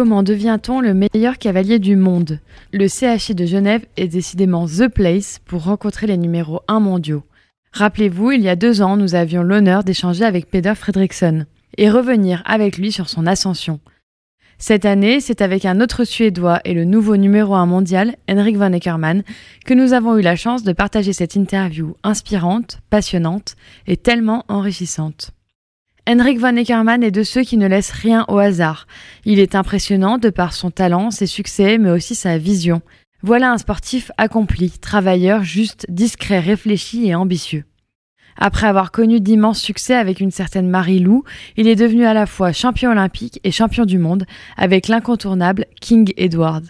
Comment devient-on le meilleur cavalier du monde? Le CHI de Genève est décidément The Place pour rencontrer les numéros 1 mondiaux. Rappelez-vous, il y a deux ans, nous avions l'honneur d'échanger avec Peder Fredriksson et revenir avec lui sur son ascension. Cette année, c'est avec un autre Suédois et le nouveau numéro 1 mondial, Henrik van Eckermann, que nous avons eu la chance de partager cette interview inspirante, passionnante et tellement enrichissante. Henrik van Eckermann est de ceux qui ne laissent rien au hasard. Il est impressionnant de par son talent, ses succès, mais aussi sa vision. Voilà un sportif accompli, travailleur, juste, discret, réfléchi et ambitieux. Après avoir connu d'immenses succès avec une certaine Marie-Lou, il est devenu à la fois champion olympique et champion du monde avec l'incontournable King Edward.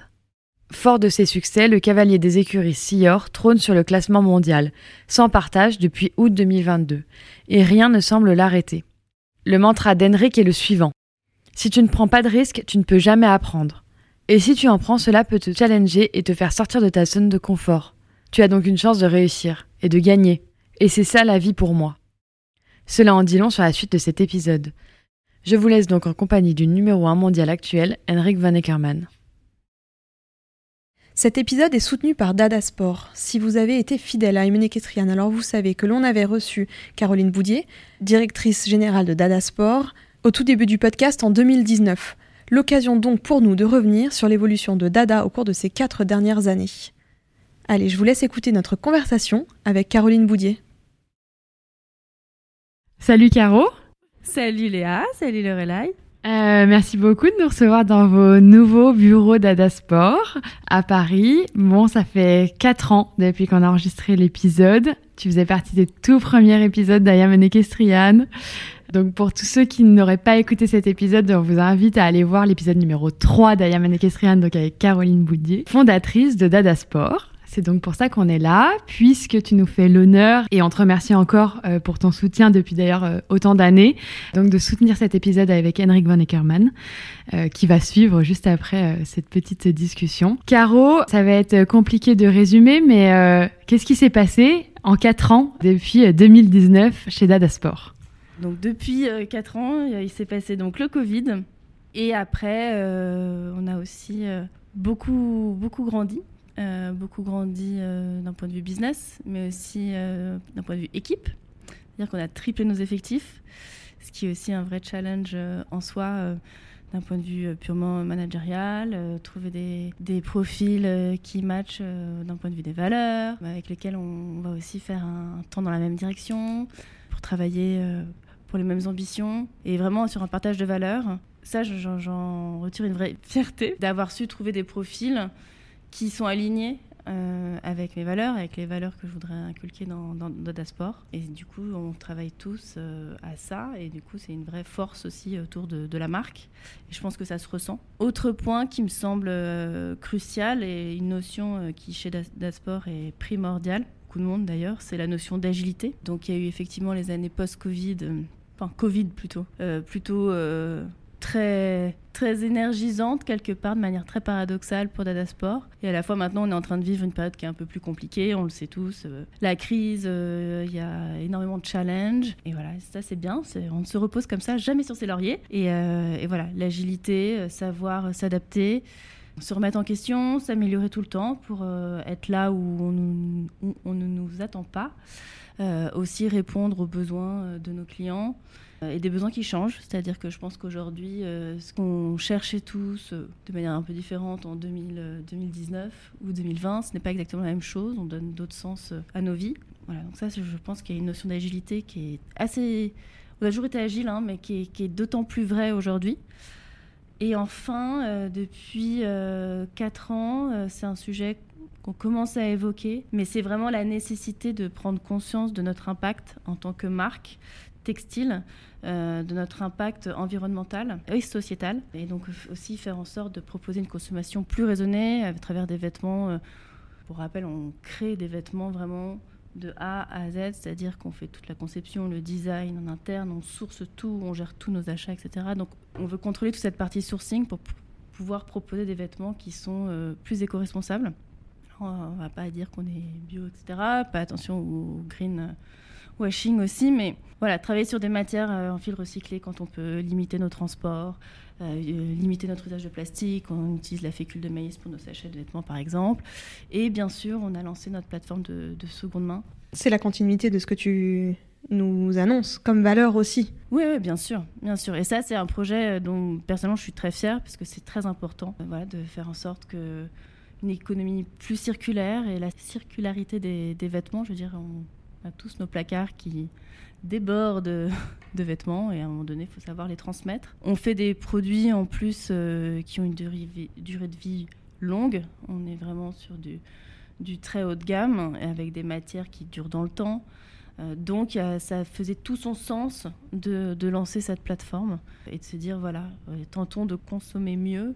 Fort de ses succès, le cavalier des écuries Sior trône sur le classement mondial, sans partage depuis août 2022, et rien ne semble l'arrêter. Le mantra d'Henrik est le suivant. Si tu ne prends pas de risque, tu ne peux jamais apprendre. Et si tu en prends, cela peut te challenger et te faire sortir de ta zone de confort. Tu as donc une chance de réussir et de gagner. Et c'est ça la vie pour moi. Cela en dit long sur la suite de cet épisode. Je vous laisse donc en compagnie du numéro 1 mondial actuel, Henrik Van Eckermann. Cet épisode est soutenu par Dada Sport. Si vous avez été fidèle à Ketrian, alors vous savez que l'on avait reçu Caroline Boudier, directrice générale de Dada Sport, au tout début du podcast en 2019. L'occasion donc pour nous de revenir sur l'évolution de Dada au cours de ces quatre dernières années. Allez, je vous laisse écouter notre conversation avec Caroline Boudier. Salut Caro. Salut Léa, salut Lorelai. Euh, merci beaucoup de nous recevoir dans vos nouveaux bureaux d'Adasport à Paris. Bon, ça fait quatre ans depuis qu'on a enregistré l'épisode. Tu faisais partie des tout premiers épisodes d'Ayam Equestrian. Donc pour tous ceux qui n'auraient pas écouté cet épisode, on vous invite à aller voir l'épisode numéro 3 d'Ayam Equestrian, donc avec Caroline Boudier, fondatrice de Dadasport. C'est donc pour ça qu'on est là, puisque tu nous fais l'honneur, et on te remercie encore euh, pour ton soutien depuis d'ailleurs euh, autant d'années, donc de soutenir cet épisode avec Henrik Van Eckermann, euh, qui va suivre juste après cette petite discussion. Caro, ça va être compliqué de résumer, mais qu'est-ce qui s'est passé en 4 ans depuis 2019 chez Dada Sport? Donc depuis 4 ans, il s'est passé donc le Covid, et après, on a aussi beaucoup, beaucoup grandi. Euh, beaucoup grandi euh, d'un point de vue business, mais aussi euh, d'un point de vue équipe. C'est-à-dire qu'on a triplé nos effectifs, ce qui est aussi un vrai challenge en soi d'un point de vue purement managérial, trouver des, des profils qui matchent d'un point de vue des valeurs, avec lesquels on, va aussi faire un, temps dans la même direction, pour travailler pour les mêmes ambitions, et vraiment sur un partage de valeurs. Ça, j'en retire une vraie fierté d'avoir su trouver des profils qui sont alignés euh, avec mes valeurs, avec les valeurs que je voudrais inculquer dans, dans. Et du coup, on travaille tous euh, à ça. Et du coup, c'est une vraie force aussi autour de, la marque. Et je pense que ça se ressent. Autre point qui me semble euh, crucial et une notion qui chez Dasport est primordiale, beaucoup de monde d'ailleurs, c'est la notion d'agilité. Donc il y a eu effectivement les années post-Covid, enfin Covid plutôt, plutôt très, très énergisante quelque part, de manière très paradoxale pour Dada Sport. Et à la fois maintenant, on est en train de vivre une période qui est un peu plus compliquée, on le sait tous. Euh, la crise, euh, il y a énormément de challenges. Et voilà, ça c'est bien, on ne se repose comme ça jamais sur ses lauriers. Et, euh, et voilà, l'agilité, savoir s'adapter se remettre en question, s'améliorer tout le temps pour être là où on, on, ne nous attend pas. aussi répondre aux besoins de nos clients et des besoins qui changent. C'est-à-dire que je pense qu'aujourd'hui, ce qu'on cherchait tous de manière un peu différente en 2019 ou 2020, ce n'est pas exactement la même chose. On donne d'autres sens à nos vies. Voilà, donc ça, je pense qu'il y a une notion d'agilité qui est assez... On a toujours été agile, hein, mais qui est, d'autant plus vrai aujourd'hui. Et enfin, euh, depuis euh, 4 ans, euh, c'est un sujet qu'on commence à évoquer, mais c'est vraiment la nécessité de prendre conscience de notre impact en tant que marque textile, euh, de notre impact environnemental et sociétal, et donc aussi faire en sorte de proposer une consommation plus raisonnée à travers des vêtements. pour rappel, on crée des vêtements vraiment de A à Z, c'est-à-dire qu'on fait toute la conception, le design en interne, on source tout, on gère tous nos achats, etc. Donc on veut contrôler toute cette partie sourcing pour pouvoir proposer des vêtements qui sont euh, plus éco-responsables. On va pas dire qu'on est bio, etc. Pas attention au green washing aussi, mais voilà, travailler sur des matières euh, en fil recyclé quand on peut limiter nos transports, euh, limiter notre usage de plastique, on utilise la fécule de maïs pour nos sachets de vêtements par exemple. Et bien sûr, on a lancé notre plateforme de, seconde main. C'est la continuité de ce que tu nous annonces comme valeur aussi. Oui, oui, bien sûr, bien sûr. Et ça, c'est un projet dont personnellement je suis très fière parce que c'est très important euh, voilà, de faire en sorte que une économie plus circulaire et la circularité des, des vêtements, je veux dire, on a tous nos placards qui déborde de vêtements et à un moment donné, il faut savoir les transmettre. On fait des produits en plus euh, qui ont une durée, de vie longue. On est vraiment sur du, très haut de gamme avec des matières qui durent dans le temps. Euh, donc ça faisait tout son sens de, lancer cette plateforme et de se dire voilà, euh, tentons de consommer mieux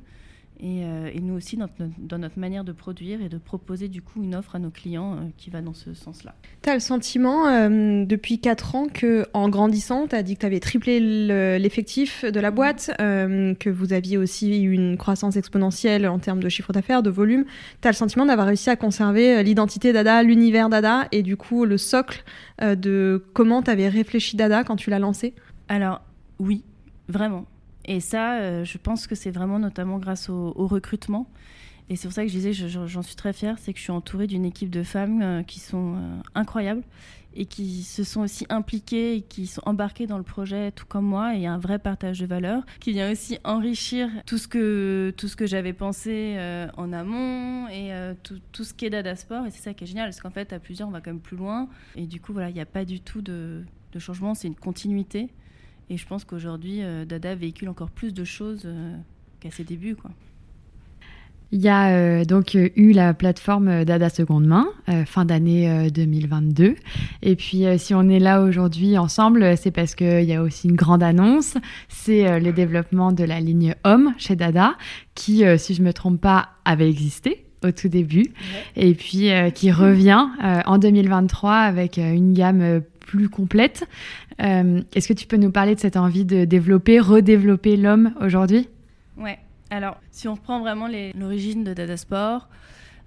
euh, et, nous aussi dans notre, dans notre, manière de produire et de proposer du coup une offre à nos clients euh, qui va dans ce sens-là. Tu as le sentiment euh, depuis 4 ans qu'en grandissant, tu as dit que tu avais triplé l'effectif de la boîte, que vous aviez aussi eu une croissance exponentielle en termes de chiffre d'affaires, de volume. Tu as le sentiment d'avoir réussi à conserver l'identité Dada, l'univers Dada et du coup le socle de comment tu avais réfléchi Dada quand tu l'as lancé? Alors oui, vraiment. Et ça, euh, je pense que c'est vraiment notamment grâce au, recrutement. Et c'est pour ça que je disais, j'en suis très fière, c'est que je suis entourée d'une équipe de femmes euh, qui sont euh, incroyables et qui se sont aussi impliquées et qui sont embarquées dans le projet tout comme moi. Et il y a un vrai partage de valeurs qui vient aussi enrichir tout ce que, tout ce que j'avais pensé en amont et tout, ce qui est Dada Sport. Et c'est ça qui est génial, parce qu'en fait, à plusieurs, on va quand même plus loin. Et du coup, voilà, il n'y a pas du tout de changement, c'est une continuité. Et je pense qu'aujourd'hui, euh, Dada véhicule encore plus de choses euh, qu'à ses débuts. Quoi. Il y a euh, donc eu la plateforme Dada Seconde Main, fin d'année 2022. Et puis, si on est là aujourd'hui ensemble, c'est parce qu'il y a aussi une grande annonce. C'est le développement de la ligne Homme chez Dada, qui, si je ne me trompe pas, avait existé au tout début. Et puis, qui revient en 2023 avec une gamme plus complète. Euh, est-ce que tu peux nous parler de cette envie de développer, redévelopper l'homme aujourd'hui? Ouais. Alors, si on reprend vraiment l'origine de Dada Sport,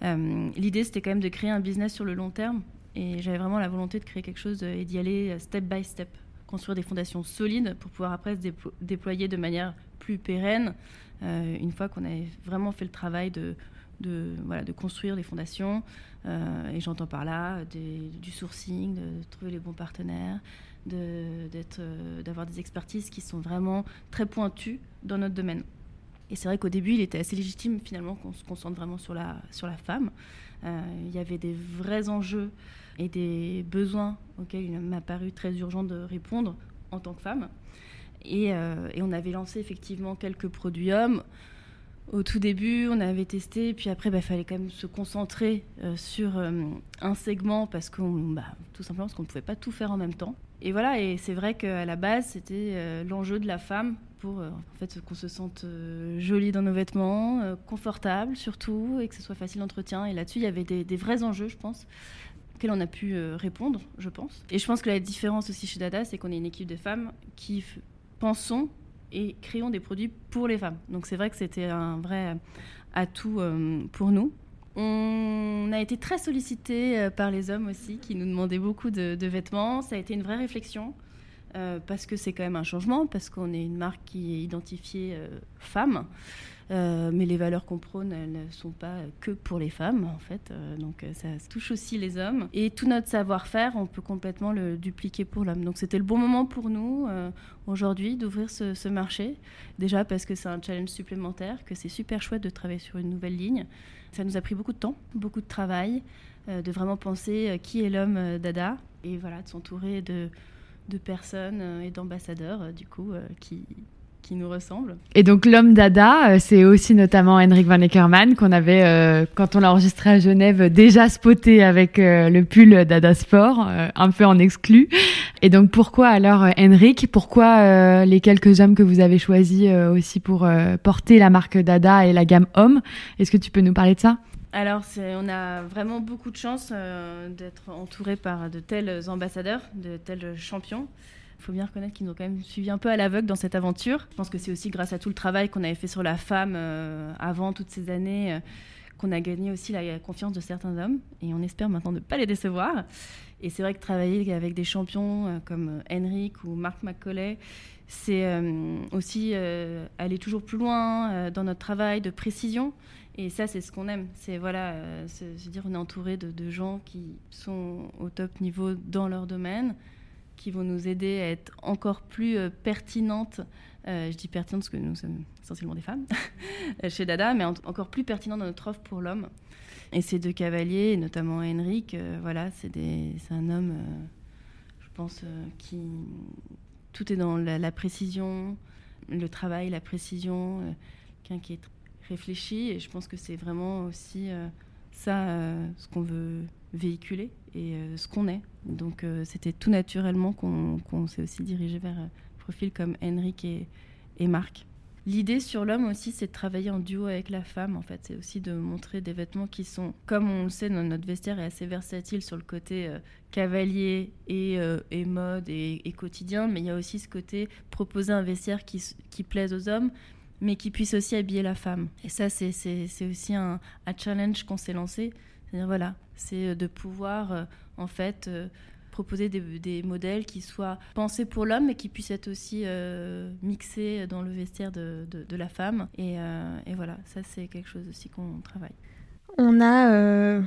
euh, l'idée c'était quand même de créer un business sur le long terme. Et j'avais vraiment la volonté de créer quelque chose et d'y aller step by step, construire des fondations solides pour pouvoir après se déployer de manière plus pérenne euh, une fois qu'on avait vraiment fait le travail de, de, voilà, de construire les fondations. Euh, et j'entends par là du sourcing, de trouver les bons partenaires, euh, d'avoir des expertises qui sont vraiment très pointues dans notre domaine. Et c'est vrai qu'au début, il était assez légitime finalement qu'on se concentre vraiment sur la, sur la femme. Euh, il y avait des vrais enjeux et des besoins auxquels il m'a paru très urgent de répondre en tant que femme. Et, et on avait lancé effectivement quelques produits hommes. Au tout début, on avait testé, puis après, il bah, fallait quand même se concentrer euh, sur euh, un segment parce qu'on, bah, tout simplement parce qu'on ne pouvait pas tout faire en même temps. Et voilà, et c'est vrai qu'à la base, c'était euh, l'enjeu de la femme pour en fait qu'on se sente jolie dans nos vêtements, confortable surtout, et que ce soit facile d'entretien. Et là-dessus, il y avait des, des, vrais enjeux, je pense, auxquels on a pu répondre, je pense. Et je pense que la différence aussi chez Dada, c'est qu'on est une équipe de femmes qui pensons et créons des produits pour les femmes. Donc c'est vrai que c'était un vrai atout euh, pour nous. On a été très sollicité euh, par les hommes aussi, qui nous demandaient beaucoup de, vêtements. Ça a été une vraie réflexion. parce que c'est quand même un changement, parce qu'on est une marque qui est identifiée femme. Euh, mais les valeurs qu'on prône, elles ne sont pas que pour les femmes, en fait. Euh, donc euh, ça touche aussi les hommes. Et tout notre savoir-faire, on peut complètement le dupliquer pour l'homme. Donc c'était le bon moment pour nous, aujourd'hui, d'ouvrir ce, marché. Déjà parce que c'est un challenge supplémentaire, que c'est super chouette de travailler sur une nouvelle ligne. Ça nous a pris beaucoup de temps, beaucoup de travail, de vraiment penser qui est l'homme Dada. Et voilà, de s'entourer de, de personnes et d'ambassadeurs, du coup, qui qui nous ressemble. Et donc l'homme dada, euh, c'est aussi notamment Henrik Van Eckerman qu'on avait, euh, quand on l'a enregistré à Genève, déjà spoté avec euh, le pull Dada Sport, un peu en exclu. Et donc pourquoi alors Henrik? Pourquoi les quelques hommes que vous avez choisis aussi pour porter la marque Dada et la gamme homme? Est-ce que tu peux nous parler de ça? Alors, on a vraiment beaucoup de chance d'être entouré par de tels ambassadeurs, de tels champions. Il faut bien reconnaître qu'ils nous ont quand même suivi un peu à l'aveugle dans cette aventure. Je pense que c'est aussi grâce à tout le travail qu'on avait fait sur la femme euh, avant toutes ces années euh, qu'on a gagné aussi la confiance de certains hommes. Et on espère maintenant ne pas les décevoir. Et c'est vrai que travailler avec des champions euh, comme Henrik ou Marc McCauley, c'est aussi aller toujours plus loin dans notre travail de précision. Et ça, c'est ce qu'on aime. C'est voilà, se dire on est entouré de, de, gens qui sont au top niveau dans leur domaine, qui vont nous aider à être encore plus euh, pertinentes. Euh, je dis pertinentes parce que nous sommes essentiellement des femmes chez Dada, mais encore plus pertinentes dans notre offre pour l'homme. Et ces deux cavaliers, notamment Henrik, euh, voilà, c'est un homme, je pense, qui tout est dans la, précision, le travail, la précision, quelqu'un qui est réfléchi. Et je pense que c'est vraiment aussi ça ce qu'on veut véhiculer euh, ce qu'on est. Donc euh, c'était tout naturellement qu'on s'est aussi dirigé vers un euh, profil comme Henrik et, Marc. L'idée sur l'homme aussi, c'est de travailler en duo avec la femme. En fait, c'est aussi de montrer des vêtements qui sont, comme on le sait, notre vestiaire est assez versatile sur le côté cavalier et, mode et, quotidien, mais il y a aussi ce côté proposer un vestiaire qui, plaise aux hommes, mais qui puisse aussi habiller la femme. Et ça, c'est aussi un challenge qu'on s'est lancé. C'est-à-dire, voilà, c'est euh, de pouvoir, euh, en fait, euh, proposer des, modèles qui soient pensés pour l'homme, mais qui puissent être aussi mixés dans le vestiaire de, la femme. Et, voilà, ça, c'est quelque chose aussi qu'on travaille. On a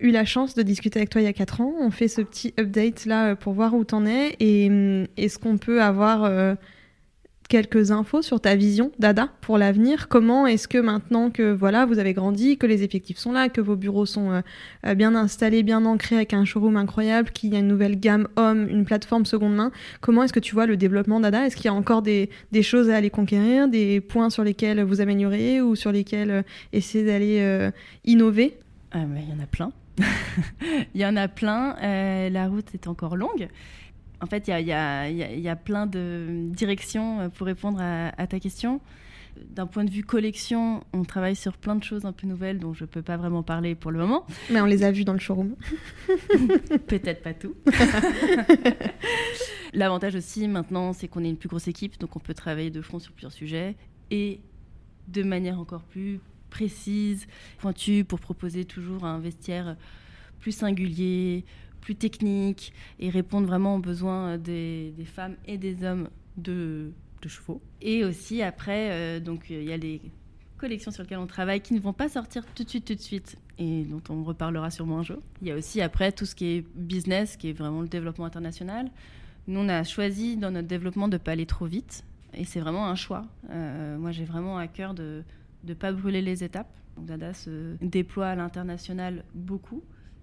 eu la chance de discuter avec toi il y a 4 ans. On fait ce petit update là pour voir où t'en es et hum, est-ce qu'on peut avoir quelques infos sur ta vision Dada pour l'avenir. Comment est-ce que maintenant que voilà vous avez grandi, que les effectifs sont là, que vos bureaux sont euh, euh, bien installés, bien ancrés avec un showroom incroyable, qu'il y a une nouvelle gamme homme, une plateforme seconde main, comment est-ce que tu vois le développement Dada? Est-ce qu'il y a encore des, choses à aller conquérir, des points sur lesquels vous améliorez ou sur lesquels euh, essayer d'aller innover? Ah, Il y en a plein. Il y en a plein. la route est encore longue. En fait, il y a, plein de directions euh, pour répondre à, ta question. D'un point de vue collection, on travaille sur plein de choses un peu nouvelles dont je ne peux pas vraiment parler pour le moment. Mais on les a vues dans le showroom. Peut-être pas tout. L'avantage aussi maintenant, c'est qu'on est une plus grosse équipe, donc on peut travailler de front sur plusieurs sujets et de manière encore plus précise, pointue, pour proposer toujours un vestiaire plus singulier, plus technique et répondre vraiment aux besoins des, des femmes et des hommes de, chevaux. Et aussi après, euh, donc il y a les collections sur lesquelles on travaille qui ne vont pas sortir tout de suite, tout de suite, et dont on reparlera sûrement un jour. Il y a aussi après tout ce qui est business, qui est vraiment le développement international. Nous, on a choisi dans notre développement de ne pas aller trop vite, et c'est vraiment un choix. Euh, moi, j'ai vraiment à cœur de ne pas brûler les étapes. Dada se déploie à l'international beaucoup,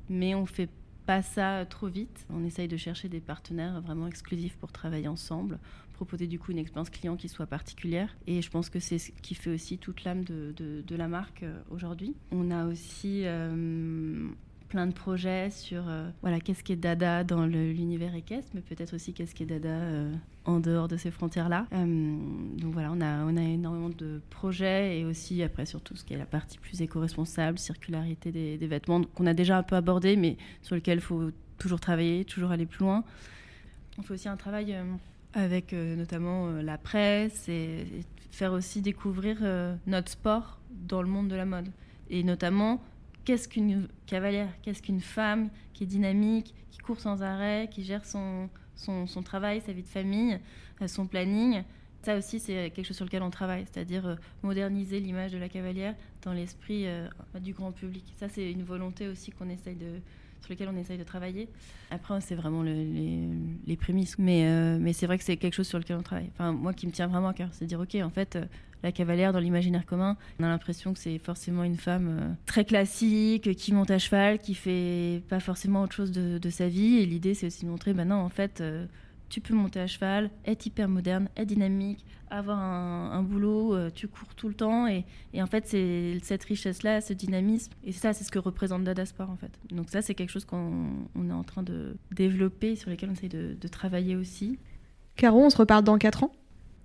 mais on fait pas ça trop vite. On essaye de chercher des partenaires vraiment exclusifs pour travailler ensemble, proposer du coup une expérience client qui soit particulière. Et je pense que c'est ce qui fait aussi toute l'âme de, de, la marque euh, aujourd'hui. On a aussi euh, plein de projets sur euh, voilà qu'est-ce qui est Dada dans l'univers équestre, mais peut-être aussi qu'est-ce qui est Dada euh, en dehors de ces frontières-là. Euh, donc voilà, on a, énormément de projets et aussi après surtout ce qui est la partie plus éco-responsable, circularité des, vêtements qu'on a déjà un peu abordé, mais sur lequel il faut toujours travailler, toujours aller plus loin. On fait aussi un travail avec notamment la presse et, faire aussi découvrir notre sport dans le monde de la mode. Et notamment qu'est-ce qu'une cavalière, qu'est-ce qu'une femme qui est dynamique, qui court sans arrêt, qui gère son, son, travail, sa vie de famille, son planning. Ça aussi, c'est quelque chose sur lequel on travaille, c'est-à-dire moderniser l'image de la cavalière dans l'esprit du grand public. Ça, c'est une volonté aussi qu'on essaye de, sur lequel on essaye de travailler. Après, c'est vraiment le, les, prémices. Mais, euh, mais c'est vrai que c'est quelque chose sur lequel on travaille. Enfin, moi qui me tient vraiment à cœur, c'est de dire, OK, en fait, euh, la cavalière dans l'imaginaire commun, on a l'impression que c'est forcément une femme euh, très classique, qui monte à cheval, qui fait pas forcément autre chose de, de sa vie. Et l'idée, c'est aussi de montrer, ben non, en fait, tu peux monter à cheval, être hyper moderne, être dynamique, avoir un, boulot, euh, tu cours tout le temps. Et, en fait, c'est cette richesse-là, ce dynamisme. Et ça, c'est ce que représente Dada Sport, en fait. Donc ça, c'est quelque chose qu'on est en train de développer, sur lequel on essaie de, travailler aussi. Caro, on se reparle dans 4 ans?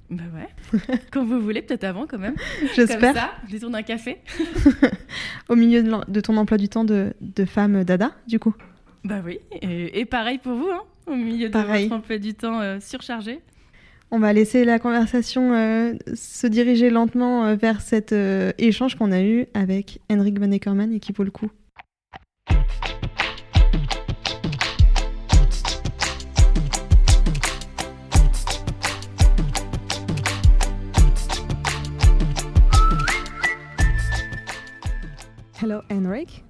Bah ouais, quand vous voulez, peut-être avant quand même. J'espère. Comme ça, détourne un café. Au milieu de, ton emploi du temps de, femme dada, du coup Bah oui, et, et pareil pour vous, hein au milieu de votre emploi du temps euh, surchargé. On va laisser la conversation euh, se diriger lentement euh, vers cet échange qu'on a eu avec Henrik Van Eckerman et qui vaut le coup. Hello Henrik.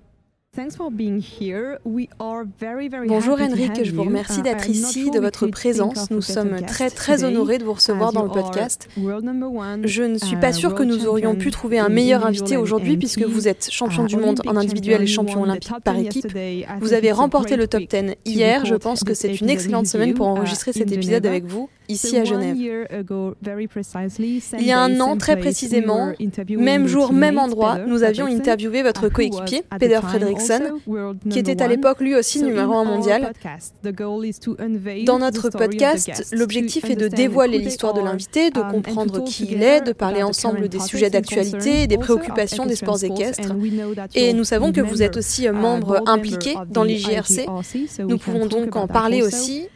Bonjour Henrik, je vous remercie uh, d'être ici, de votre présence. Nous sommes très très honorés de vous recevoir dans le podcast. Je ne suis pas uh, sûre que nous aurions pu trouver un meilleur invité aujourd'hui puisque vous êtes champion uh, du monde en individuel et champion olympique par équipe. Vous avez remporté le top 10 hier. Je pense que c'est une excellente semaine pour enregistrer cet épisode avec vous ici à Genève. Il y a un an, très précisément, même jour, même endroit, nous avions interviewé votre coéquipier, Peter Qui était à l'époque lui aussi numéro un mondial. Dans notre podcast, l'objectif est de dévoiler l'histoire de l'invité, de comprendre qui il est, de parler ensemble des sujets d'actualité et des préoccupations des sports équestres. Et nous savons que vous êtes aussi membre impliqué dans l'IJRC. Nous pouvons donc en parler aussi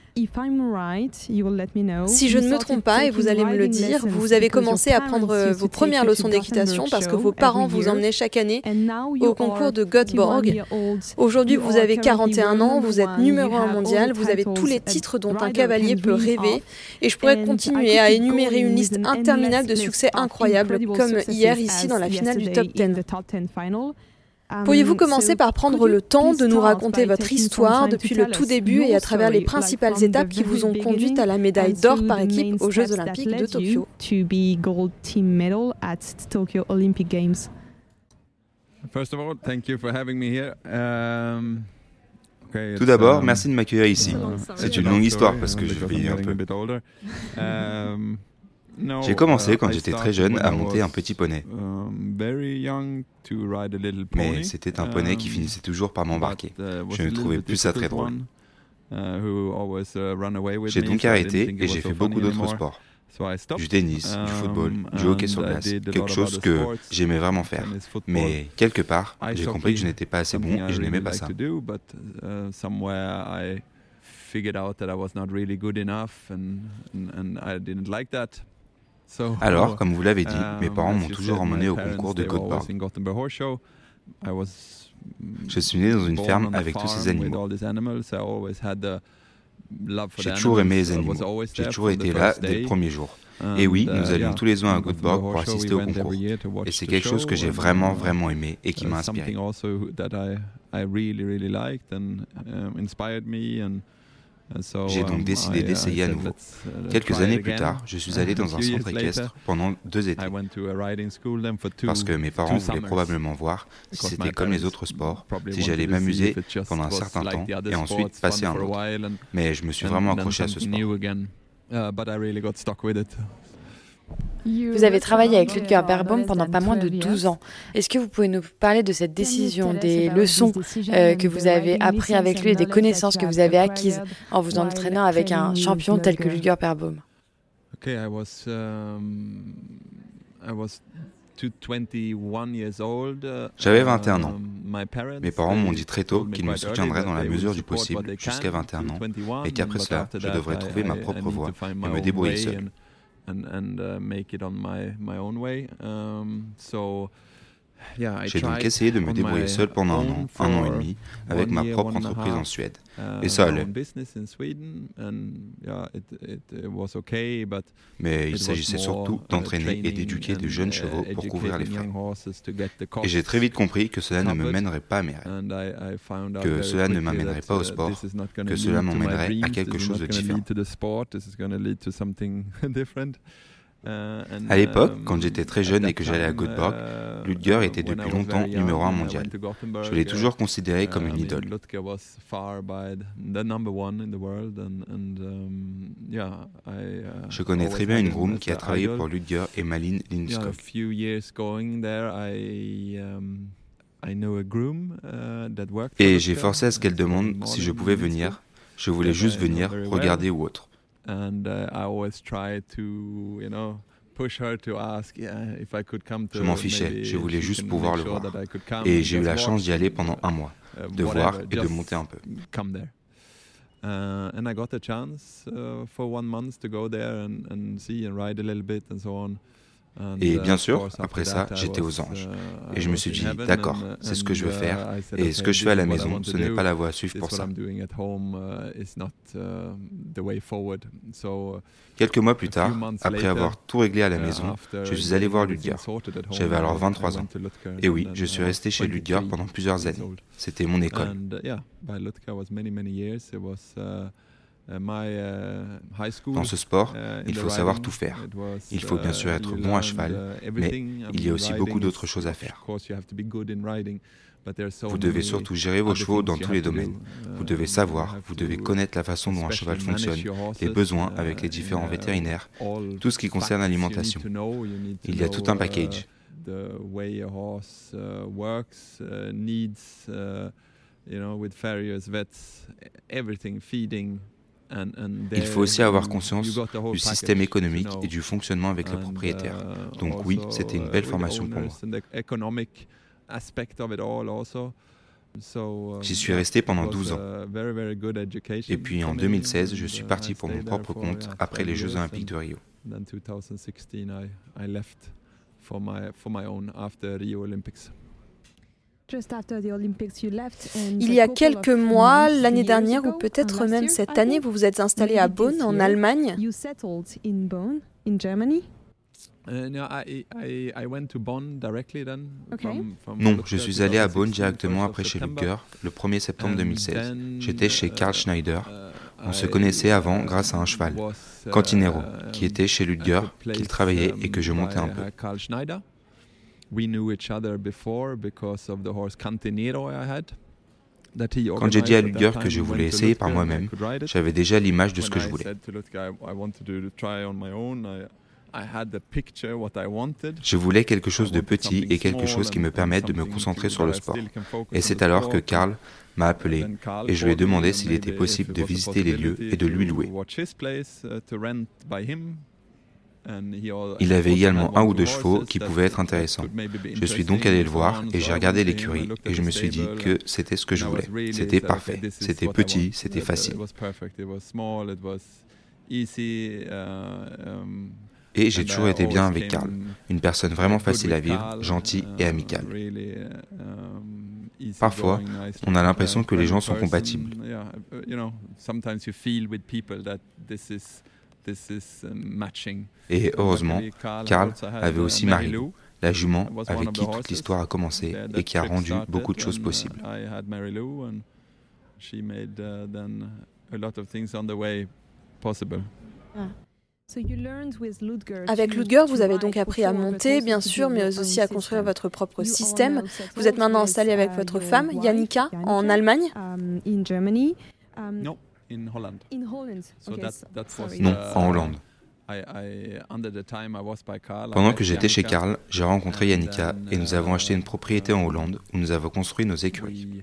si je ne me trompe pas, et vous allez me le dire, vous avez commencé à prendre vos premières leçons d'équitation parce que vos parents vous emmenaient chaque année au concours de Göteborg. Aujourd'hui, vous avez 41 ans, vous êtes numéro 1 mondial, vous avez tous les titres dont un cavalier peut rêver. Et je pourrais continuer à énumérer une liste interminable de succès incroyables, comme hier ici dans la finale du top 10. Pourriez-vous commencer par prendre le temps de nous raconter votre histoire depuis le tout début et à travers les principales étapes qui vous ont conduite à la médaille d'or par équipe aux Jeux olympiques de Tokyo. Tout d'abord, merci de m'accueillir ici. C'est une longue histoire parce que je vis un peu. J'ai commencé quand j'étais très jeune à monter un petit poney. Mais c'était un poney qui finissait toujours par m'embarquer. Je ne trouvais plus ça très drôle. J'ai donc arrêté et j'ai fait beaucoup d'autres sports. Du tennis, du football, du hockey sur glace, quelque chose que j'aimais vraiment faire. Mais quelque part, j'ai compris que je n'étais pas assez bon et je n'aimais pas ça. figured out that I was not really good enough and, and, and I didn't like that. Alors, comme vous l'avez dit, mes um, parents m'ont toujours emmené au concours de Göteborg. Je suis né dans une ferme avec tous ces animaux. J'ai toujours aimé les animaux. J'ai toujours été là dès le premier jour. Et oui, nous uh, allions tous les ans à Göteborg pour assister au concours. Et c'est quelque chose que j'ai vraiment, vraiment aimé et qui m'a inspiré. J'ai donc décidé d'essayer à nouveau. Quelques années plus tard, je suis allé dans un centre équestre pendant deux étés. Parce que mes parents voulaient probablement voir si c'était comme les autres sports, si j'allais m'amuser pendant un certain temps et ensuite passer un autre. Mais je me suis vraiment accroché à ce sport. Vous avez travaillé avec Ludger Berbaum pendant pas moins de 12 ans. Est-ce que vous pouvez nous parler de cette décision, des leçons euh, que vous avez apprises avec lui et des connaissances que vous avez acquises en vous entraînant avec un champion tel que Ludger Berbaum J'avais 21 ans. Mes parents m'ont dit très tôt qu'ils me soutiendraient dans la mesure du possible jusqu'à 21 ans et qu'après cela, je devrais trouver ma propre voie et me débrouiller seul. and and uh, make it on my my own way. Um, so J'ai donc essayé de me débrouiller seul pendant un an, un an et demi, avec ma propre entreprise en Suède. Et ça allait. Mais il s'agissait surtout d'entraîner et d'éduquer de jeunes chevaux pour couvrir les frais. Et j'ai très vite compris que cela ne me mènerait pas à mes rêves, que cela ne m'amènerait pas au sport, que cela m'emmènerait à quelque chose de différent. À l'époque, quand j'étais très jeune et que j'allais à Göteborg, Ludger était depuis longtemps numéro un mondial. Je l'ai toujours considéré comme une idole. Je connais très bien une groom qui a travaillé pour Ludger et Malin Lindskog. Et j'ai forcé à ce qu'elle demande si je pouvais venir. Je voulais juste venir, regarder ou autre. Je m'en fichais, je voulais juste pouvoir le voir. Et j'ai eu la chance d'y aller pendant un mois, uh, de voir et de monter un peu. Uh, chance uh. Et bien sûr, après ça, j'étais aux anges. Et je me suis dit, d'accord, c'est ce que je veux faire. Et ce que je fais à la maison, ce n'est pas la voie à suivre pour ça. Quelques mois plus tard, après avoir tout réglé à la maison, je suis allé voir Ludger. J'avais alors 23 ans. Et oui, je suis resté chez Ludger pendant plusieurs années. C'était mon école. Uh, Dans ce sport, uh, il faut savoir tout faire. Il faut bien sûr uh, être bon à cheval, mais il y a aussi beaucoup d'autres choses à faire. Vous devez surtout gérer vos chevaux dans tous les domaines. Vous devez savoir, vous devez connaître la façon dont un cheval fonctionne, les besoins avec les différents vétérinaires, tout ce qui concerne l'alimentation. Il y a tout un package. Il faut aussi avoir conscience du système économique et du fonctionnement avec le propriétaire. Uh, Donc oui, c'était une belle formation pour moi. J'y suis resté pendant 12 ans. Et puis en 2016, je suis parti pour mon propre compte après les Jeux olympiques de Rio. Il y a quelques mois, l'année dernière ou peut-être même cette année, vous vous êtes installé à Bonn, en Allemagne. Non, je suis allé à Bonn directement après chez Luger, le 1er septembre 2016. J'étais chez Karl Schneider. Uh, On se connaissait avant grâce à un cheval, uh, Cantinero, qui était chez Ludger, qu'il travaillait et que je montais un peu. Quand j'ai dit à Ludger que je voulais essayer par moi-même, j'avais déjà l'image de ce que je voulais. Je voulais quelque chose de petit et quelque chose qui me permette de me concentrer sur le sport. Et c'est alors que Karl m'a appelé et je lui ai demandé s'il était possible de visiter les lieux et de lui louer. Il avait également un ou deux chevaux qui pouvaient être intéressants. Je suis donc allé le voir et j'ai regardé l'écurie et je me suis dit que c'était ce que je voulais. C'était parfait. C'était petit, c'était facile. Et j'ai toujours été bien avec Karl, une personne vraiment facile à vivre, gentille et amicale. Parfois, on a l'impression que les gens sont compatibles. Et heureusement, Karl avait aussi Marilou, la jument avec qui toute l'histoire a commencé et qui a rendu beaucoup de choses possibles. Avec Ludger, vous avez donc appris à monter, bien sûr, mais aussi à construire votre propre système. Vous êtes maintenant installé avec votre femme, Yannicka, en Allemagne. Non. Non, en Hollande. Pendant que j'étais chez Karl, j'ai rencontré Yannicka et nous avons acheté une propriété en Hollande où nous avons construit nos écuries.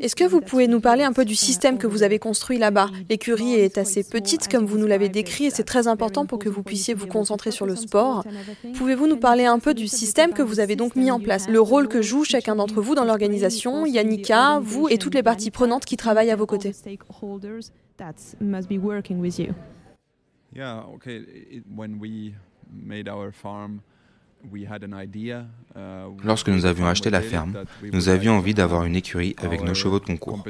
Est-ce que vous pouvez nous parler un peu du système que vous avez construit là-bas L'écurie est assez petite comme vous nous l'avez décrit et c'est très important pour que vous puissiez vous concentrer sur le sport. Pouvez-vous nous parler un peu du système que vous avez donc mis en place Le rôle que joue chacun d'entre vous dans l'organisation, Yannicka, vous et toutes les parties prenantes qui travaillent à vos côtés Yeah, okay. when we made our farm, Uh, Lorsque nous avions acheté la ferme, nous avions envie d'avoir une écurie avec nos chevaux de concours.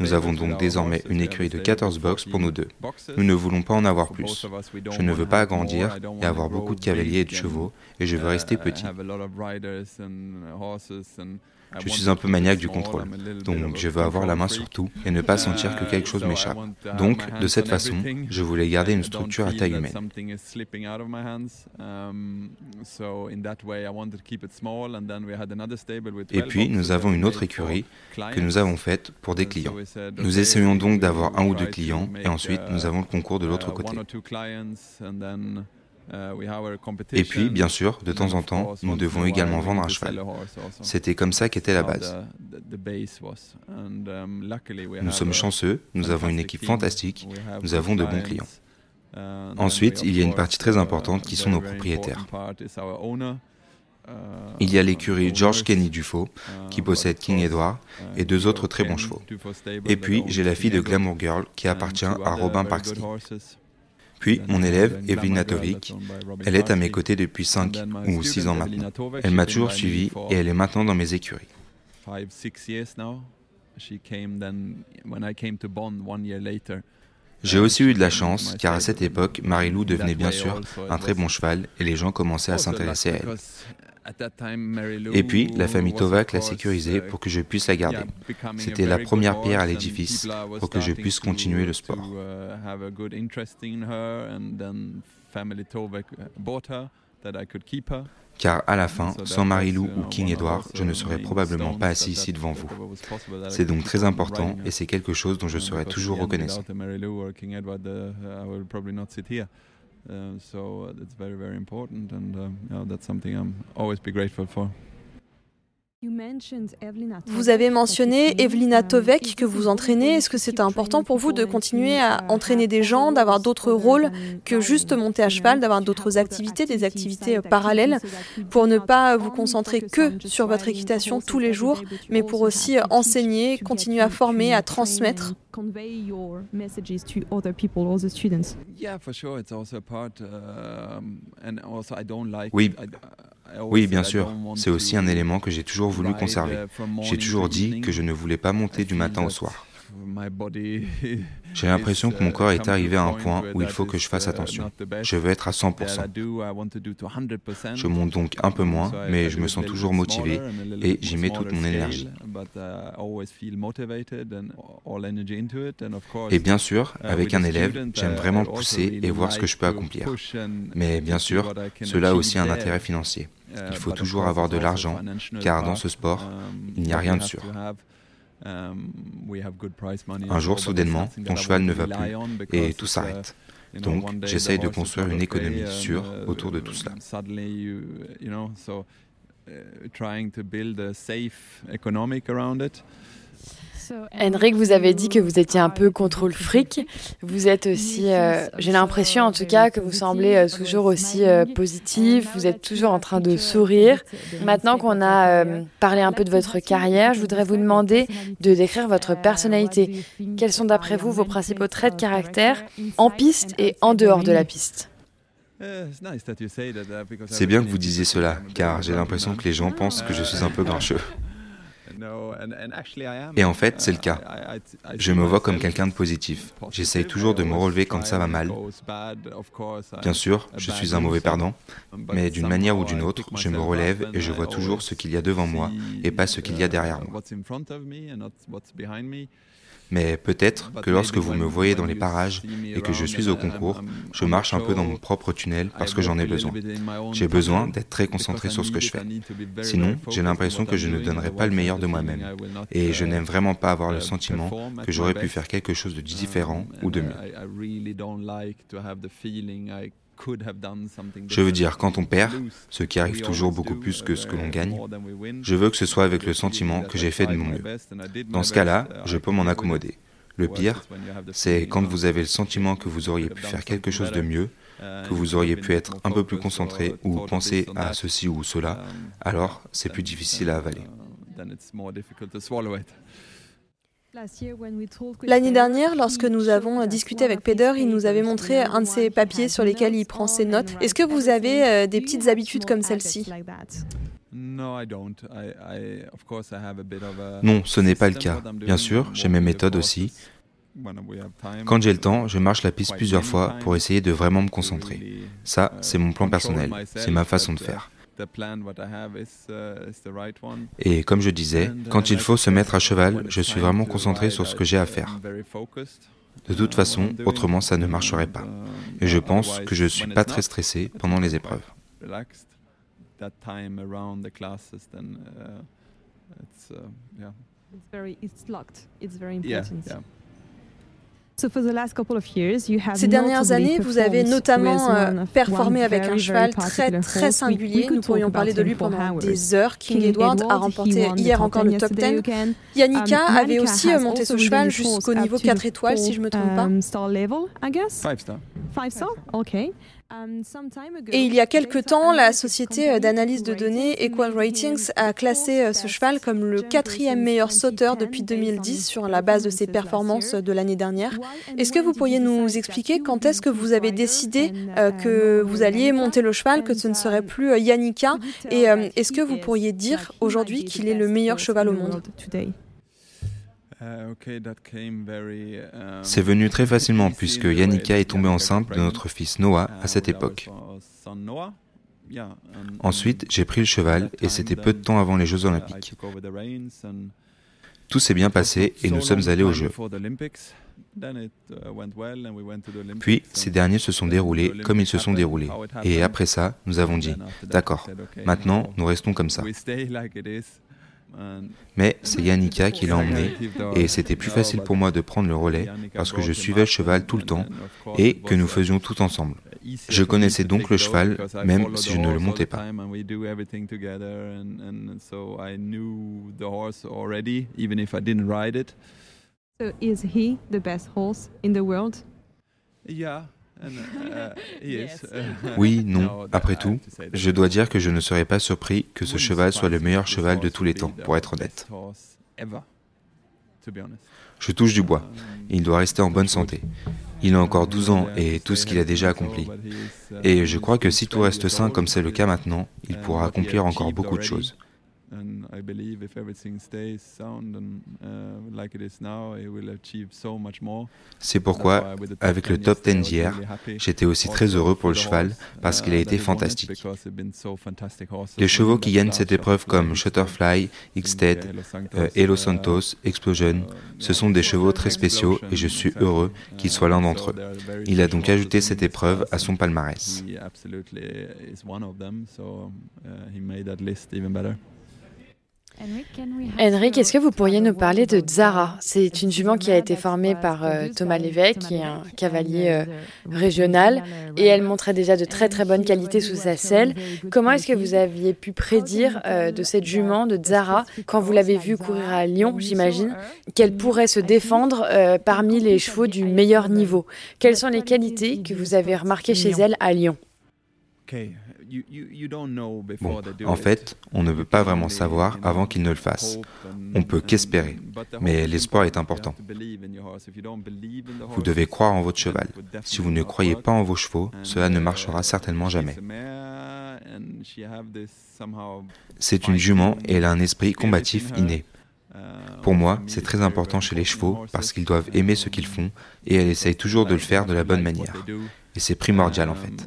Nous avons donc désormais une écurie de 14 box pour nous deux. Nous ne voulons pas en avoir plus. Je ne veux pas agrandir et avoir beaucoup de cavaliers et de chevaux, et je veux rester petit. Je suis un peu maniaque du contrôle, donc je veux avoir la main sur tout et ne pas sentir que quelque chose m'échappe. Donc, de cette façon, je voulais garder une structure à taille humaine. Et puis, nous avons une autre écurie que nous avons faite pour des clients. Nous essayons donc d'avoir un ou deux clients et ensuite nous avons le concours de l'autre côté. Et puis, bien sûr, de temps en temps, nous devons également vendre un cheval. C'était comme ça qu'était la base. Nous sommes chanceux, nous avons une équipe fantastique, nous avons de bons clients. Ensuite, il y a une partie très importante qui sont nos propriétaires. Il y a l'écurie George Kenny Dufaux, qui possède King Edward, et deux autres très bons chevaux. Et puis, j'ai la fille de Glamour Girl, qui appartient à Robin Parksley. Puis mon élève, Evelyn Tovic, elle est à mes côtés depuis 5 ou 6 ans maintenant. Elle m'a toujours suivi et elle est maintenant dans mes écuries. J'ai aussi eu de la chance, car à cette époque, Marilou devenait bien sûr un très bon cheval et les gens commençaient à s'intéresser à elle. Et puis, la famille Tovac l'a sécurisée pour que je puisse la garder. C'était la première pierre à l'édifice pour que je puisse continuer le sport. Car à la fin, sans Marilou ou King Edward, je ne serais probablement pas assis ici devant vous. C'est donc très important et c'est quelque chose dont je serai toujours reconnaissant. So it's very, very important, and uh, yeah, that's something I'm always be grateful for. Vous avez mentionné Evelina Tovek que vous entraînez. Est-ce que c'est important pour vous de continuer à entraîner des gens, d'avoir d'autres rôles que juste monter à cheval, d'avoir d'autres activités, des activités parallèles, pour ne pas vous concentrer que sur votre équitation tous les jours, mais pour aussi enseigner, continuer à former, à transmettre oui, oui, bien sûr. C'est aussi un élément que j'ai toujours voulu conserver. J'ai toujours dit que je ne voulais pas monter du matin au soir. J'ai l'impression que mon corps est arrivé à un point où il faut que je fasse attention. Je veux être à 100%. Je monte donc un peu moins, mais je me sens toujours motivé et j'y mets toute mon énergie. Et bien sûr, avec un élève, j'aime vraiment pousser et voir ce que je peux accomplir. Mais bien sûr, cela a aussi un intérêt financier. Il faut toujours avoir de l'argent, car dans ce sport, il n'y a rien de sûr. Un jour, soudainement, ton cheval ne va plus et tout s'arrête. Donc, j'essaye de construire une économie sûre autour de tout cela. Henrik, vous avez dit que vous étiez un peu contrôle fric. Vous êtes aussi, euh, j'ai l'impression en tout cas, que vous semblez euh, toujours aussi euh, positif. Vous êtes toujours en train de sourire. Maintenant qu'on a parlé un peu de votre carrière, je voudrais vous demander de décrire votre personnalité. Quels sont d'après vous vos principaux traits de caractère en piste et en dehors de la piste c'est bien que vous disiez cela, car j'ai l'impression que les gens pensent que je suis un peu grincheux. Et en fait, c'est le cas. Je me vois comme quelqu'un de positif. J'essaye toujours de me relever quand ça va mal. Bien sûr, je suis un mauvais perdant, mais d'une manière ou d'une autre, je me relève et je vois toujours ce qu'il y a devant moi et pas ce qu'il y a derrière moi. Mais peut-être que lorsque vous me voyez dans les parages et que je suis au concours, je marche un peu dans mon propre tunnel parce que j'en ai besoin. J'ai besoin d'être très concentré sur ce que je fais. Sinon, j'ai l'impression que je ne donnerai pas le meilleur de moi-même. Et je n'aime vraiment pas avoir le sentiment que j'aurais pu faire quelque chose de différent ou de mieux. Je veux dire, quand on perd, ce qui arrive toujours beaucoup plus que ce que l'on gagne, je veux que ce soit avec le sentiment que j'ai fait de mon mieux. Dans ce cas-là, je peux m'en accommoder. Le pire, c'est quand vous avez le sentiment que vous auriez pu faire quelque chose de mieux, que vous auriez pu être un peu plus concentré ou penser à ceci ou cela, alors c'est plus difficile à avaler. L'année dernière, lorsque nous avons discuté avec Peder, il nous avait montré un de ses papiers sur lesquels il prend ses notes. Est-ce que vous avez euh, des petites habitudes comme celle-ci? Non, ce n'est pas le cas. Bien sûr, j'ai mes méthodes aussi. Quand j'ai le temps, je marche la piste plusieurs fois pour essayer de vraiment me concentrer. Ça, c'est mon plan personnel, c'est ma façon de faire. Et comme je disais, quand il faut se mettre à cheval, je suis vraiment concentré sur ce que j'ai à faire. De toute façon, autrement ça ne marcherait pas. Et je pense que je ne suis pas très stressé pendant les épreuves. Ces dernières années, vous avez notamment euh, performé avec un cheval très très singulier. Nous pourrions parler de lui pendant des heures. King Edward a remporté hier encore le top 10. Yannicka um, avait aussi monté ce cheval jusqu'au niveau 4 étoiles, si je ne me trompe pas. Um, Five star. Five star, ok. Et il y a quelque temps, la société euh, d'analyse de données Equal Ratings a classé euh, ce cheval comme le quatrième meilleur sauteur depuis 2010 sur la base de ses performances de l'année dernière. Est-ce que vous pourriez nous expliquer quand est-ce que vous avez décidé euh, que vous alliez monter le cheval, que ce ne serait plus Yannicka Et est-ce que vous pourriez dire aujourd'hui qu'il est le meilleur cheval au monde? um, C'est venu très facilement puisque Yannicka est tombée enceinte de notre fils Noah à cette époque. Ensuite, j'ai pris le cheval et c'était peu de temps avant les Jeux olympiques. Tout s'est bien passé et nous sommes allés aux Jeux. Puis, ces derniers se sont déroulés comme ils se sont déroulés. Et après ça, nous avons dit, d'accord, maintenant, nous restons comme ça. Mais c'est Yannicka qui l'a emmené et c'était plus facile pour moi de prendre le relais parce que je suivais le cheval tout le temps et que nous faisions tout ensemble. Je connaissais donc le cheval même si je ne le montais pas. So is he the best horse in the world? Oui, non, après tout, je dois dire que je ne serais pas surpris que ce cheval soit le meilleur cheval de tous les temps, pour être honnête. Je touche du bois. Il doit rester en bonne santé. Il a encore 12 ans et tout ce qu'il a déjà accompli. Et je crois que si tout reste sain comme c'est le cas maintenant, il pourra accomplir encore beaucoup de choses. C'est pourquoi, avec le top 10 d'hier, j'étais aussi très heureux pour le cheval parce qu'il a uh, été fantastique. Les chevaux qui gagnent cette épreuve comme Shutterfly, Xted, Elo uh, Santos, Explosion, ce sont des chevaux très spéciaux et je suis heureux qu'il soit l'un d'entre eux. Il a donc ajouté cette épreuve à son palmarès. Henrik, est-ce que vous pourriez nous parler de Zara? C'est une jument qui a été formée par euh, Thomas Lévesque, qui est un cavalier euh, régional, et elle montrait déjà de très très bonnes qualités sous sa selle. Comment est-ce que vous aviez pu prédire euh, de cette jument, de Zara, quand vous l'avez vue courir à Lyon, j'imagine, qu'elle pourrait se défendre parmi les chevaux du meilleur niveau. Quelles sont les qualités que vous avez remarquées chez elle à Lyon? Bon, en fait, on ne peut pas vraiment savoir avant qu'il ne le fasse. On peut qu'espérer, mais l'espoir est important. Vous devez croire en votre cheval. Si vous ne croyez pas en vos chevaux, cela ne marchera certainement jamais. C'est une jument et elle a un esprit combatif inné. Pour moi, c'est très important chez les chevaux parce qu'ils doivent aimer ce qu'ils font et elle essaye toujours de le faire de la bonne manière. Et c'est primordial en fait.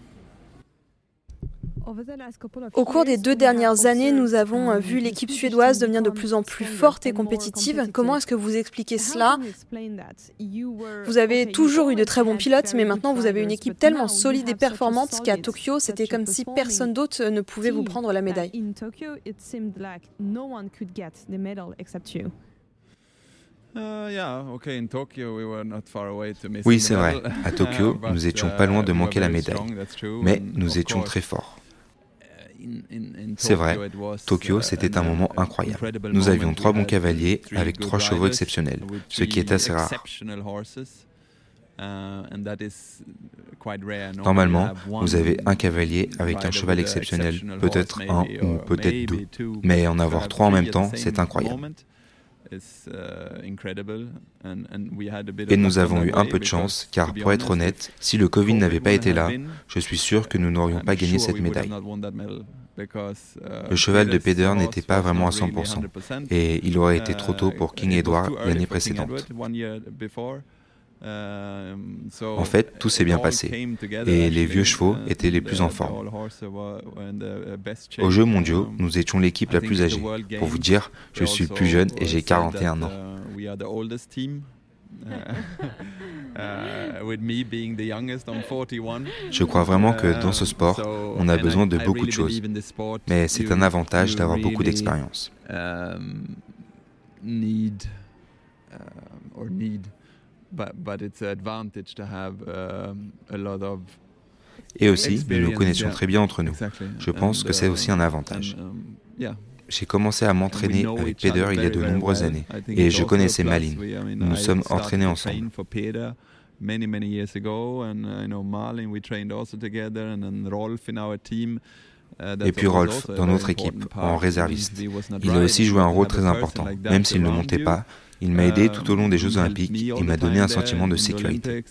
Au cours des deux dernières années, nous avons vu l'équipe suédoise devenir de plus en plus forte et compétitive. Comment est-ce que vous expliquez cela Vous avez toujours eu de très bons pilotes, mais maintenant vous avez une équipe tellement solide et performante qu'à Tokyo, c'était comme si personne d'autre ne pouvait vous prendre la médaille. Oui, c'est vrai. À Tokyo, nous étions pas loin de uh, manquer la médaille, mais nous étions très forts. C'est vrai, Tokyo, uh, c'était un moment incroyable. Nous avions trois bons cavaliers avec trois chevaux exceptionnels, ce qui est assez rare. Uh, Normalement, vous avez un cavalier avec un cheval exceptionnel, peut-être un ou peut-être deux. Mais en avoir trois en même temps, c'est incroyable. Uh, Et nous avons eu un peu de chance, car pour être honnête, si le Covid n'avait pas été là, je suis sûr que nous n'aurions pas gagné cette médaille. Uh, le cheval de Peder n'était pas vraiment à 100%, et il aurait été trop tôt pour King Edward l'année précédente. En fait, tout s'est bien passé, et les vieux chevaux étaient les plus en forme. Aux Jeux mondiaux, nous étions l'équipe la plus âgée. Pour vous dire, je suis le plus jeune et j'ai 41 ans. Je crois vraiment que dans ce sport, on a besoin de beaucoup de choses, mais c'est un avantage d'avoir beaucoup d'expérience. Et aussi, nous nous connaissions très bien entre nous. Je pense que c'est aussi un avantage. Um, J'ai commencé à m'entraîner avec Peder il y a de nombreuses années, et je connaissais Malin. Nous nous sommes entraînés ensemble. Et puis Rolf, dans notre équipe, en réserviste. Il a aussi joué un rôle très important, même s'il ne montait pas. Il m'a aidé tout au long des Jeux olympiques et m'a donné un sentiment de sécurité.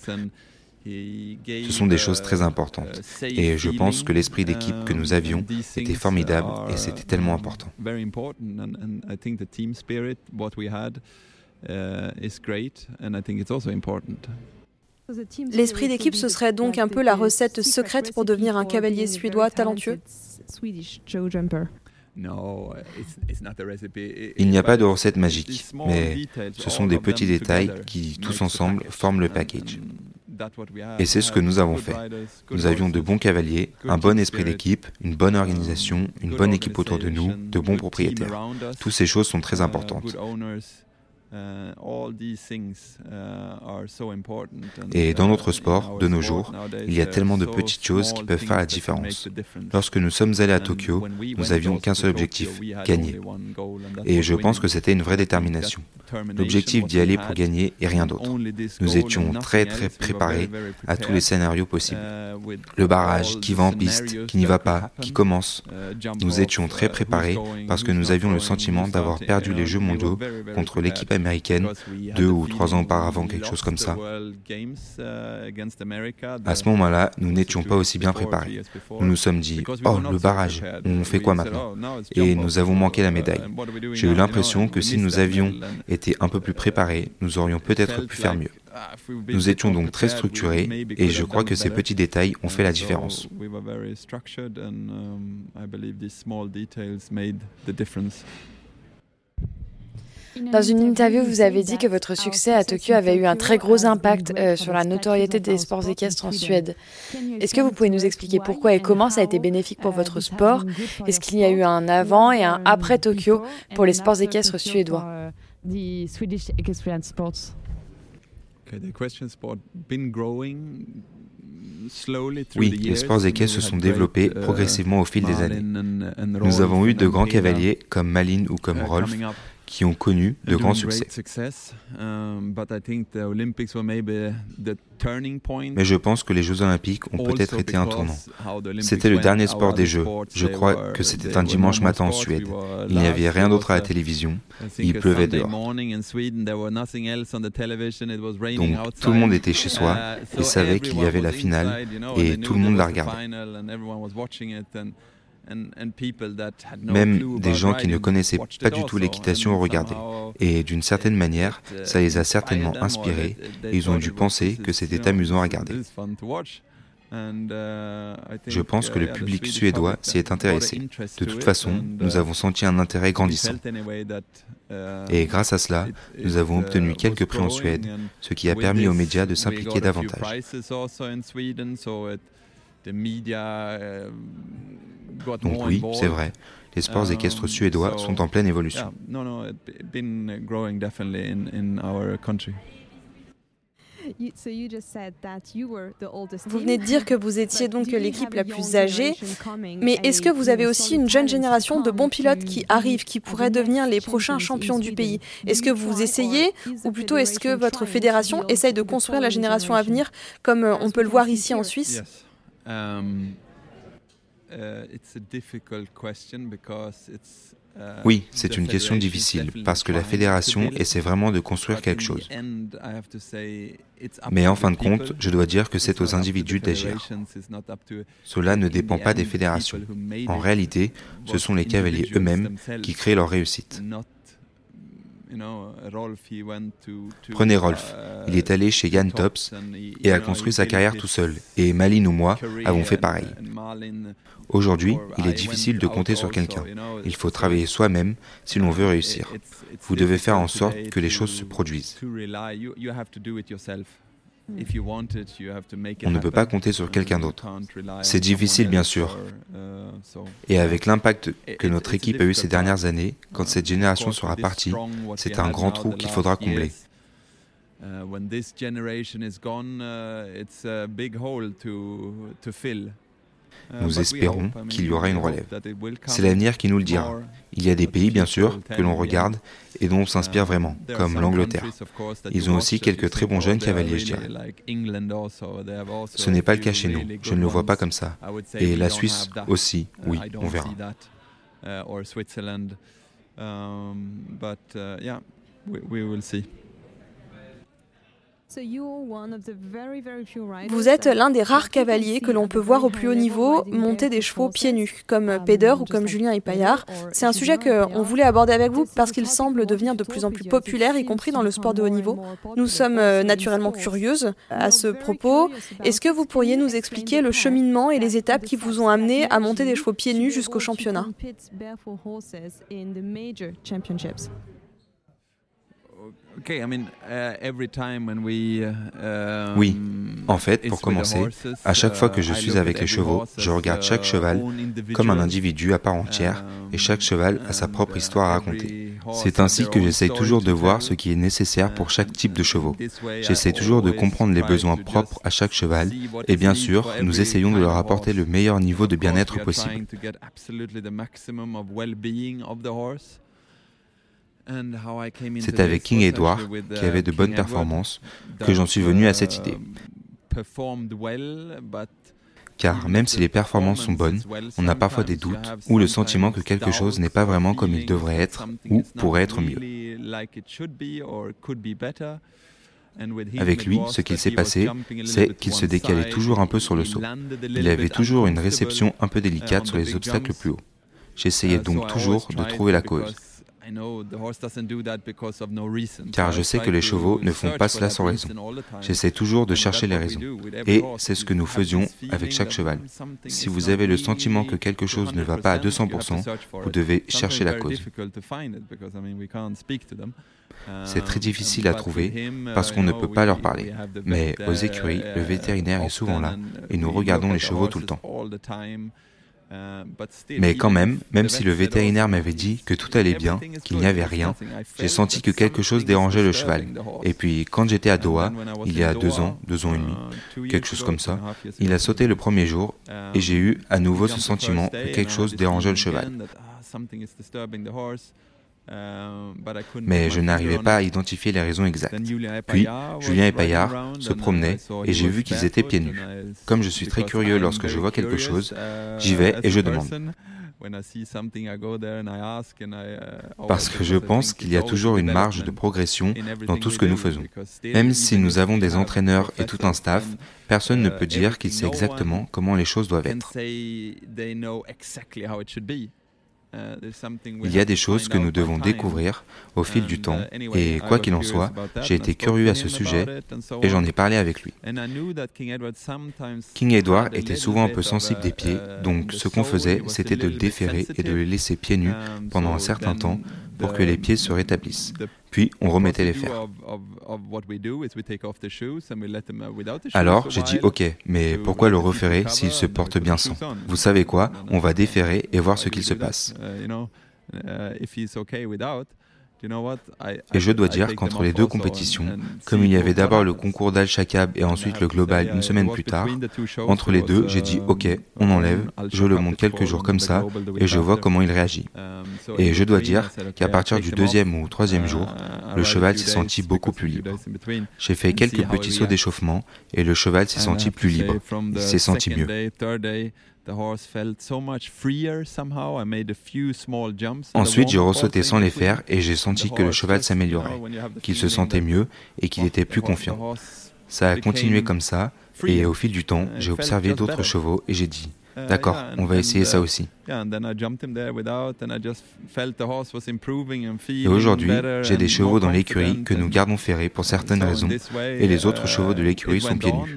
Ce sont des choses très importantes. Et je pense que l'esprit d'équipe que nous avions était formidable et c'était tellement important. L'esprit d'équipe, ce serait donc un peu la recette secrète pour devenir un cavalier suédois talentueux? Il n'y a pas de recette magique, mais ce sont des petits détails qui, tous ensemble, forment le package. Et c'est ce que nous avons fait. Nous avions de bons cavaliers, un bon esprit d'équipe, une bonne organisation, une bonne équipe autour de nous, de bons propriétaires. Toutes ces choses sont très importantes. Uh, uh, Et dans notre sport, de nos jours, il y a tellement de petites choses qui peuvent faire la différence. Lorsque nous sommes allés à Tokyo, nous n'avions qu'un seul objectif, gagner. Et je pense que c'était une vraie détermination. L'objectif d'y aller pour gagner et rien d'autre. Nous étions très très préparés à tous les scénarios possibles. Uh, Le barrage, qui va en piste, qui n'y va pas, qui commence. Nous étions très préparés parce que nous avions le sentiment d'avoir perdu les Jeux mondiaux contre l'équipe américaine deux ou trois ans auparavant, quelque chose comme ça. À ce moment-là, nous n'étions pas aussi bien préparés. Nous nous sommes dit, oh, le barrage, on fait quoi maintenant? Et nous avons manqué la médaille. J'ai eu l'impression que si nous avions été un peu plus préparés, nous aurions peut-être pu faire mieux. Nous étions donc très structurés et je crois que ces petits détails ont fait la différence. Dans une interview, vous avez dit que votre succès à Tokyo avait eu un très gros impact euh, sur la notoriété des sports équestres en Suède. Est-ce que vous pouvez nous expliquer pourquoi et comment ça a été bénéfique pour votre sport Est-ce qu'il y a eu un avant et un après Tokyo pour les sports équestres suédois oui, les sports équestres se sont développés uh, progressivement au fil des années. Nous avons eu de grands cavaliers comme Malin ou comme uh, Rolf qui ont connu de grands succès. Um, Mais je pense que les Jeux olympiques ont peut-être été un tournant. C'était le dernier sport des Jeux. Je crois que c'était un dimanche matin en Suède. Il n'y avait rien d'autre à la télévision. Il pleuvait dehors. Donc tout le monde était chez soi uh, et savait qu'il y avait la finale et tout le monde la regardait. Même des gens qui ne connaissaient pas du tout l'équitation ont regardé. Et d'une certaine manière, ça les a certainement inspirés et ils ont dû penser que c'était amusant à regarder. Je pense que le public suédois s'y est intéressé. De toute façon, nous avons senti un intérêt grandissant. Et grâce à cela, nous avons obtenu quelques prix en Suède, ce qui a permis aux médias de s'impliquer davantage. Donc oui, c'est vrai, les sports équestres suédois sont en pleine évolution. Vous venez de dire que vous étiez donc l'équipe la plus âgée, mais est-ce que vous avez aussi une jeune génération de bons pilotes qui arrivent, qui pourraient devenir les prochains champions du pays Est-ce que vous essayez, ou plutôt est-ce que votre fédération essaye de construire la génération à venir, comme euh, on peut le voir ici en Suisse? Um, oui, c'est une question difficile parce que la fédération essaie vraiment de construire quelque chose. Mais en fin de compte, je dois dire que c'est aux individus d'agir. Cela ne dépend pas des fédérations. En réalité, ce sont les cavaliers eux-mêmes qui créent leur réussite. Prenez Rolf, il est allé chez Jan Tops et a construit sa carrière tout seul, et Malin ou moi avons fait pareil. Aujourd'hui, il est difficile de compter sur quelqu'un. Il faut travailler soi-même si l'on veut réussir. Vous devez faire en sorte que les choses se produisent. On ne peut pas compter sur quelqu'un d'autre. C'est difficile, bien sûr. Et avec l'impact que notre équipe a eu ces dernières années, quand cette génération sera partie, c'est un grand trou qu'il faudra combler. Nous espérons qu'il y aura une relève. C'est l'avenir qui nous le dira. Il y a des pays, bien sûr, que l'on regarde et dont on s'inspire vraiment, comme l'Angleterre. Ils ont aussi quelques très bons jeunes cavaliers, je dirais. Ce n'est pas le cas chez nous. Je ne le vois pas comme ça. Et la Suisse aussi, oui, on verra. Vous êtes l'un des rares cavaliers que l'on peut voir au plus haut niveau monter des chevaux pieds nus, comme um, Peder ou comme Julien Epaillard. C'est un sujet qu'on voulait aborder avec vous parce qu'il semble devenir de plus en plus populaire, y compris dans le sport de haut niveau. Nous sommes euh, naturellement curieuses à ce propos. Est-ce que vous pourriez nous expliquer le cheminement et les étapes qui vous ont amené à monter des chevaux pieds nus jusqu'au championnat? Oui, en fait, pour commencer, à chaque fois que je suis avec les chevaux, je regarde chaque cheval comme un individu à part entière et chaque cheval a sa propre histoire à raconter. C'est ainsi que j'essaye toujours de voir ce qui est nécessaire pour chaque type de chevaux. J'essaie toujours de comprendre les besoins propres à chaque cheval et bien sûr, nous essayons de leur apporter le meilleur niveau de bien-être possible. C'est avec King Edward, qui avait de bonnes performances, que j'en suis venu à cette idée. Car même si les performances sont bonnes, on a parfois des doutes ou le sentiment que quelque chose n'est pas vraiment comme il devrait être ou pourrait être mieux. Avec lui, ce qu'il s'est passé, c'est qu'il se décalait toujours un peu sur le saut. Il avait toujours une réception un peu délicate sur les obstacles plus hauts. J'essayais donc toujours de trouver la cause. Car je sais que les chevaux ne font pas cela sans raison. J'essaie toujours de chercher les raisons. Et c'est ce que nous faisions avec chaque cheval. Si vous avez le sentiment que quelque chose ne va pas à 200%, vous devez chercher la cause. C'est très difficile à trouver parce qu'on ne peut pas leur parler. Mais aux écuries, le vétérinaire est souvent là et nous regardons les chevaux tout le temps. Mais quand même, même si le vétérinaire m'avait dit que tout allait bien, qu'il n'y avait rien, j'ai senti que quelque chose dérangeait le cheval. Et puis, quand j'étais à Doha, il y a deux ans, deux ans et demi, quelque chose comme ça, il a sauté le premier jour et j'ai eu à nouveau ce sentiment que quelque chose dérangeait le cheval. Mais je n'arrivais pas à identifier les raisons exactes. Puis, Julien et Paillard se promenaient et j'ai vu qu'ils étaient pieds nus. Comme je suis très curieux lorsque je vois quelque chose, j'y vais et je demande. Parce que je pense qu'il y a toujours une marge de progression dans tout ce que nous faisons. Même si nous avons des entraîneurs et tout un staff, personne ne peut dire qu'il sait exactement comment les choses doivent être. Il y a des choses que nous devons découvrir au fil du temps, et quoi qu'il en soit, j'ai été curieux à ce sujet et j'en ai parlé avec lui. King Edward était souvent un peu sensible des pieds, donc ce qu'on faisait, c'était de le déférer et de le laisser pieds nus pendant un certain temps pour que les pieds se rétablissent. Puis on remettait les fers. Alors j'ai dit ok, mais pourquoi le referrer s'il se porte bien sans Vous savez quoi? On va déférer et voir ce qu'il se passe. Et je dois dire qu'entre les deux compétitions, comme il y avait d'abord le concours d'Al-Shakab et ensuite le global une semaine plus tard, entre les deux, j'ai dit OK, on enlève, je le monte quelques jours comme ça et je vois comment il réagit. Et je dois dire qu'à partir du deuxième ou troisième jour, le cheval s'est senti beaucoup plus libre. J'ai fait quelques petits sauts d'échauffement et le cheval s'est senti plus libre. Il s'est senti mieux. Ensuite, j'ai ressauté sans les faire et j'ai senti que le cheval s'améliorait, qu'il se sentait mieux et qu'il était plus confiant. Ça a continué comme ça et au fil du temps, j'ai observé d'autres chevaux et j'ai dit D'accord, on va essayer ça aussi. Et aujourd'hui, j'ai des chevaux dans l'écurie que nous gardons ferrés pour certaines raisons, et les autres chevaux de l'écurie sont pieds nus.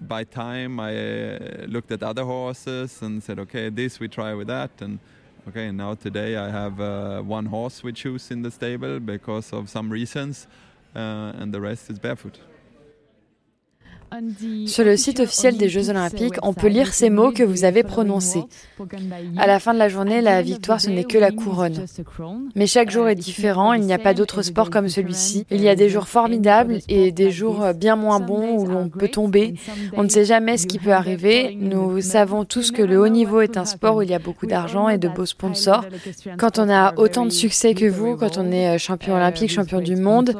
By time I uh, looked at other horses and said, okay, this we try with that. And okay, now today I have uh, one horse we choose in the stable because of some reasons, uh, and the rest is barefoot. Sur le site officiel des Jeux Olympiques, on peut lire ces mots que vous avez prononcés. À la fin de la journée, la victoire, ce n'est que la couronne. Mais chaque jour est différent, il n'y a pas d'autre sport comme celui-ci. Il y a des jours formidables et des jours bien moins bons où l'on peut tomber. On ne sait jamais ce qui peut arriver. Nous savons tous que le haut niveau est un sport où il y a beaucoup d'argent et de beaux sponsors. Quand on a autant de succès que vous, quand on est champion olympique, champion du monde,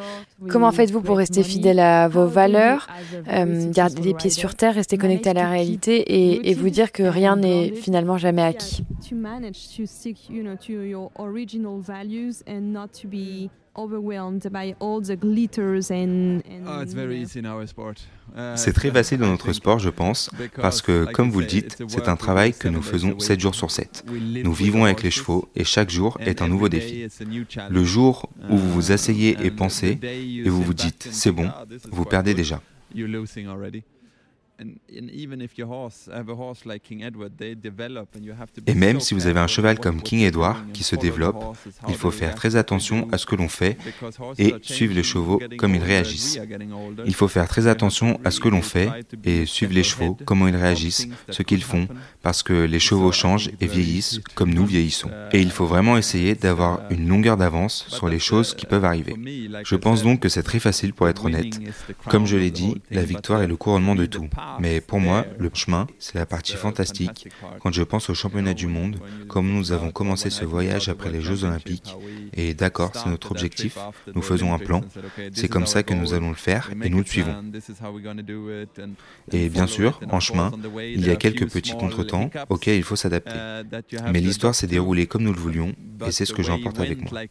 comment faites-vous pour rester fidèle à vos valeurs? Garder les pieds sur terre, rester connecté à la réalité et, et vous dire que rien n'est finalement jamais acquis. C'est très facile dans notre sport, je pense, parce que, comme vous le dites, c'est un travail que nous faisons 7 jours sur 7. Nous vivons avec les chevaux et chaque jour est un nouveau défi. Le jour où vous vous asseyez et pensez et vous vous dites c'est bon, vous perdez déjà. You're losing already. Et même si vous avez un cheval comme King Edward qui se développe, il faut faire très attention à ce que l'on fait et suivre les chevaux comme ils réagissent. Il faut faire très attention à ce que l'on fait et suivre les chevaux, comment ils réagissent, ce qu'ils font, parce que les chevaux changent et vieillissent comme nous vieillissons. Et il faut vraiment essayer d'avoir une longueur d'avance sur les choses qui peuvent arriver. Je pense donc que c'est très facile pour être honnête. Comme je l'ai dit, la victoire est le couronnement de tout. Mais pour moi, le chemin, c'est la partie fantastique. Quand je pense au championnat du monde, comme nous avons commencé ce voyage après les Jeux olympiques, et d'accord, c'est notre objectif, nous faisons un plan, c'est comme ça que nous allons le faire et nous le suivons. Et bien sûr, en chemin, il y a quelques petits contretemps auxquels il faut s'adapter. Mais l'histoire s'est déroulée comme nous le voulions, et c'est ce que j'emporte avec moi.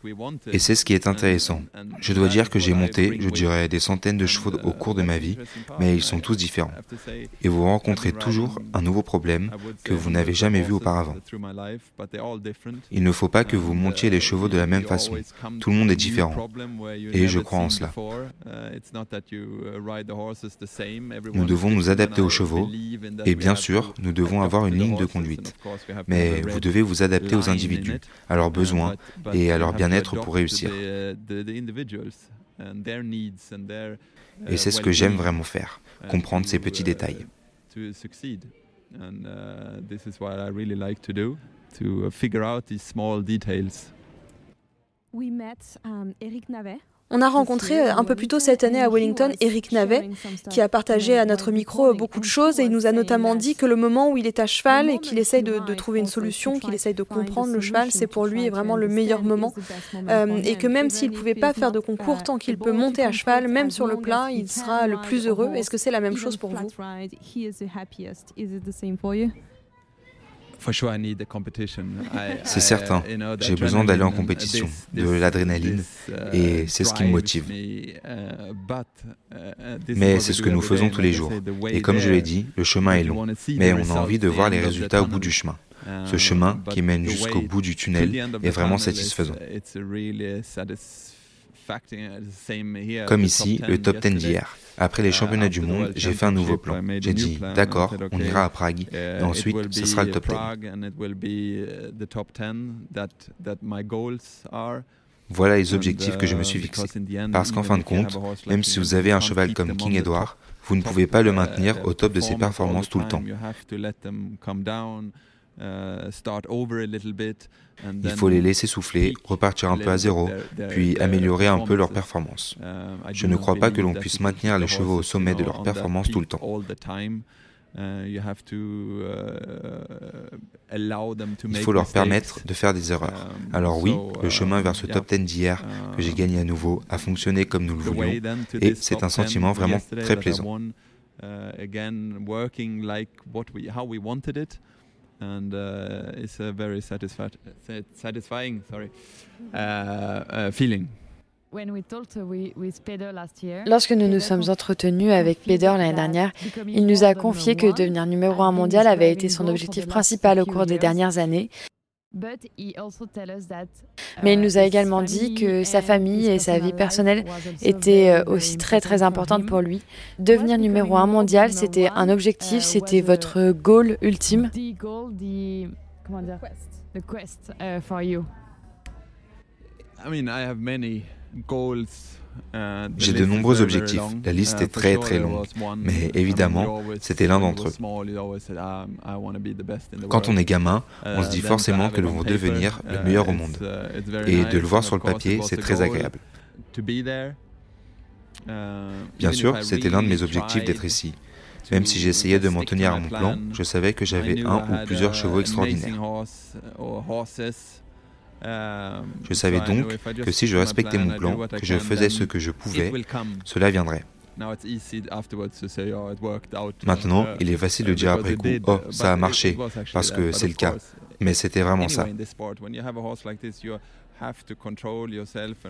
Et c'est ce qui est intéressant. Je dois dire que j'ai monté, je dirais, des centaines de chevaux au cours de ma vie, mais ils sont tous différents et vous rencontrez toujours un nouveau problème que vous n'avez jamais vu auparavant. Il ne faut pas que vous montiez les chevaux de la même façon. Tout le monde est différent. Et je crois en cela. Nous devons nous adapter aux chevaux et bien sûr, nous devons avoir une ligne de conduite. Mais vous devez vous adapter aux individus, à leurs besoins et à leur bien-être pour réussir. Et c'est ce que j'aime vraiment faire, comprendre ces petits détails. Eric Navet. On a rencontré euh, un peu plus tôt cette année à Wellington Eric Navet, qui a partagé à notre micro beaucoup de choses et il nous a notamment dit que le moment où il est à cheval et qu'il essaye de, trouver une solution, qu'il essaye de comprendre le cheval, c'est pour lui vraiment le meilleur moment. Euh, et que même s'il ne pouvait pas faire de concours, tant qu'il peut monter à cheval, même sur le plat, il sera le plus heureux. Est-ce que c'est la même chose pour vous? C'est certain, j'ai besoin d'aller en compétition, de l'adrénaline, et c'est ce qui me motive. Mais c'est ce que nous faisons tous les jours. Et comme je l'ai dit, le chemin est long, mais on a envie de voir les résultats au bout du chemin. Ce chemin qui mène jusqu'au bout du tunnel est vraiment satisfaisant. Comme ici, le top 10 d'hier. Après les championnats du monde, j'ai fait un nouveau plan. J'ai dit, d'accord, on ira à Prague, et ensuite, ce sera le top 10. Voilà les objectifs que je me suis fixés. Parce qu'en fin de compte, même si vous avez un cheval comme King Edward, vous ne pouvez pas le maintenir au top de ses performances tout le temps. Il faut les laisser souffler, repartir un peu à zéro, puis améliorer un peu leur performance. Je ne crois pas que l'on puisse maintenir les chevaux au sommet de leur performance tout le temps. Il faut leur permettre de faire des erreurs. Alors oui, le chemin vers ce top 10 d'hier que j'ai gagné à nouveau a fonctionné comme nous le voulions et c'est un sentiment vraiment très plaisant and uh, it's a very satisfi satisfying sorry, uh, uh, feeling. Lorsque nous nous sommes entretenus avec Peder l'année dernière, il nous a confié que devenir numéro un mondial avait été son objectif principal au cours des dernières années mais il nous a également dit que sa famille et sa vie personnelle étaient euh, aussi très très importantes pour lui. Devenir numéro un mondial, c'était un objectif, c'était votre goal ultime. Comment dire? The quest uh, for you. I mean, I have many goals J'ai de nombreux objectifs, la liste est très très longue, mais évidemment, c'était l'un d'entre eux. Quand on est gamin, on se dit forcément que nous allons devenir le meilleur au monde. Et de le voir sur le papier, c'est très agréable. Bien sûr, c'était l'un de mes objectifs d'être ici. Même si j'essayais de m'en tenir à mon plan, je savais que j'avais un ou plusieurs chevaux extraordinaires. Je savais donc que si je respectais mon plan, que je faisais ce que je pouvais, cela viendrait. Maintenant, il est facile de dire après coup, oh, ça a marché, parce que c'est le cas. Mais c'était vraiment ça.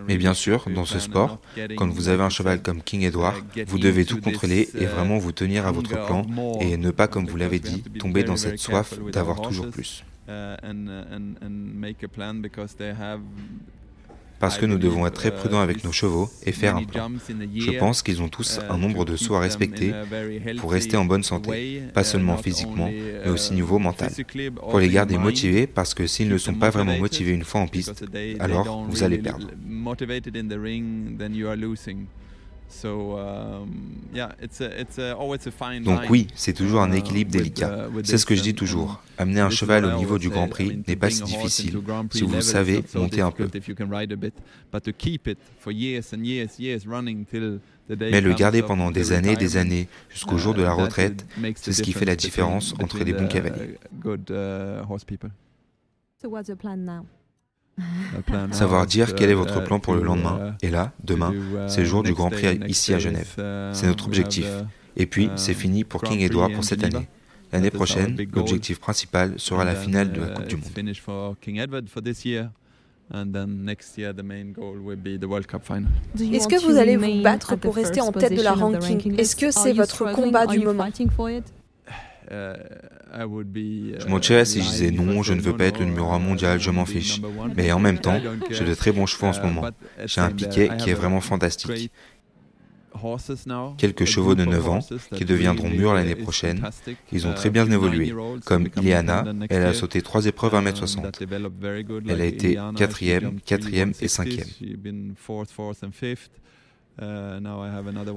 Mais bien sûr, dans ce sport, quand vous avez un cheval comme King Edward, vous devez tout contrôler et vraiment vous tenir à votre plan et ne pas, comme vous l'avez dit, tomber dans cette soif d'avoir toujours plus. Uh, Parce que nous devons être très prudents avec nos chevaux et faire un plan. Je pense qu'ils ont tous un nombre de sauts à respecter pour rester en bonne santé, pas seulement physiquement, mais aussi niveau mental. Pour les garder motivés, parce que s'ils ne sont pas vraiment motivés une fois en piste, alors vous allez perdre. Donc oui, c'est toujours un équilibre délicat. C'est ce que je dis toujours. Amener un cheval au niveau du Grand Prix n'est pas si difficile si vous savez monter un peu. Mais le garder pendant des années et des années jusqu'au jour de la retraite, c'est ce qui fait la différence entre les bons cavaliers. Savoir dire quel est votre plan pour le lendemain. Et là, demain, c'est le jour du Grand Prix ici à Genève. C'est notre objectif. Et puis, c'est fini pour King Edward pour cette année. L'année prochaine, l'objectif principal sera la finale de la Coupe du Monde. Est-ce que vous allez vous battre pour rester en tête de la ranking? Est-ce que c'est votre combat du moment? euh, je mentirais si je disais non, je ne veux pas être le numéro 1 mondial, je m'en fiche. Mais en même temps, j'ai de très bons chevaux en ce moment. J'ai un piquet qui est vraiment fantastique. Quelques chevaux de 9 ans qui deviendront mûrs l'année prochaine. Ils ont très bien évolué. Comme Ileana, elle a sauté trois épreuves à 1m60. Elle a été 4e, 4e et 5e. Euh,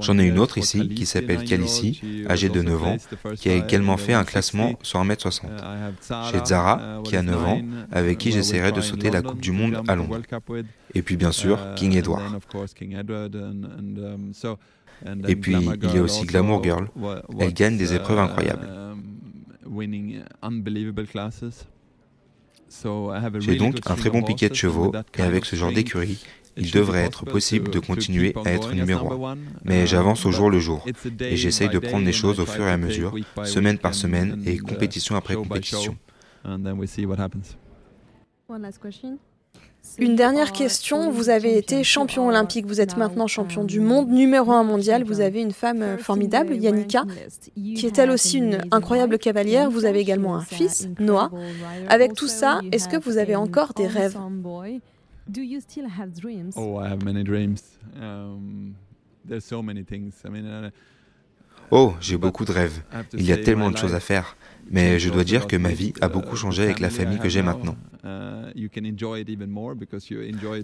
J'en ai une autre ici qui s'appelle Calici, âgée de 9 ans, qui a également fait un classement sur 1m60. Uh, J'ai Zara, uh, qui a 9 ans, avec qui j'essaierai de sauter la Coupe du Monde à Londres. Et puis bien sûr, uh, King Edward. Um, Et puis il y a aussi Glamour Girl. Elle gagne des épreuves incroyables. J'ai donc un très bon piquet de chevaux et avec ce genre d'écurie, il devrait être possible de continuer à être numéro un. Mais j'avance au jour le jour et j'essaye de prendre les choses au fur et à mesure, semaine par semaine et compétition après compétition. Une dernière question, vous avez été champion olympique, vous êtes maintenant champion du monde, numéro un mondial, vous avez une femme formidable, Yannicka, qui est elle aussi une incroyable cavalière, vous avez également un fils, Noah. Avec tout ça, est-ce que vous avez encore des rêves? Oh, I have many dreams. Um, there's so many things. I mean, uh, Oh, j'ai beaucoup de rêves. Il y a tellement de choses à faire. Mais je dois dire que ma vie a beaucoup changé avec la famille que j'ai maintenant.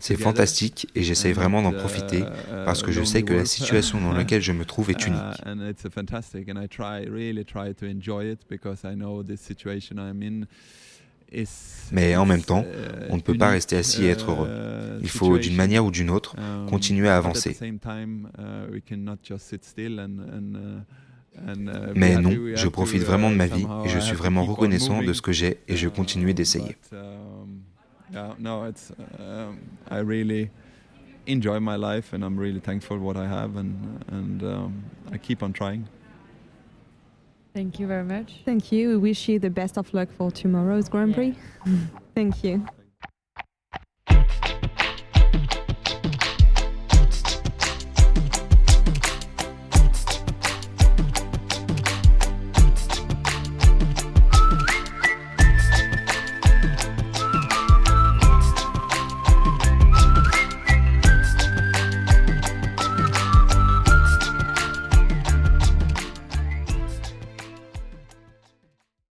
C'est fantastique et j'essaye vraiment d'en profiter parce que je sais que la situation dans laquelle je me trouve est unique. Mais en même temps, on ne peut pas rester assis et être heureux. Il faut, d'une manière ou d'une autre, continuer à avancer. Mais non, je profite vraiment de ma vie et je suis vraiment reconnaissant de ce que j'ai et je continue d'essayer. enjoy my life and I'm really thankful what I have and and um, I keep on trying. Thank you very much. Thank you. We wish you the best of luck for tomorrow's Grand Prix. Thank you.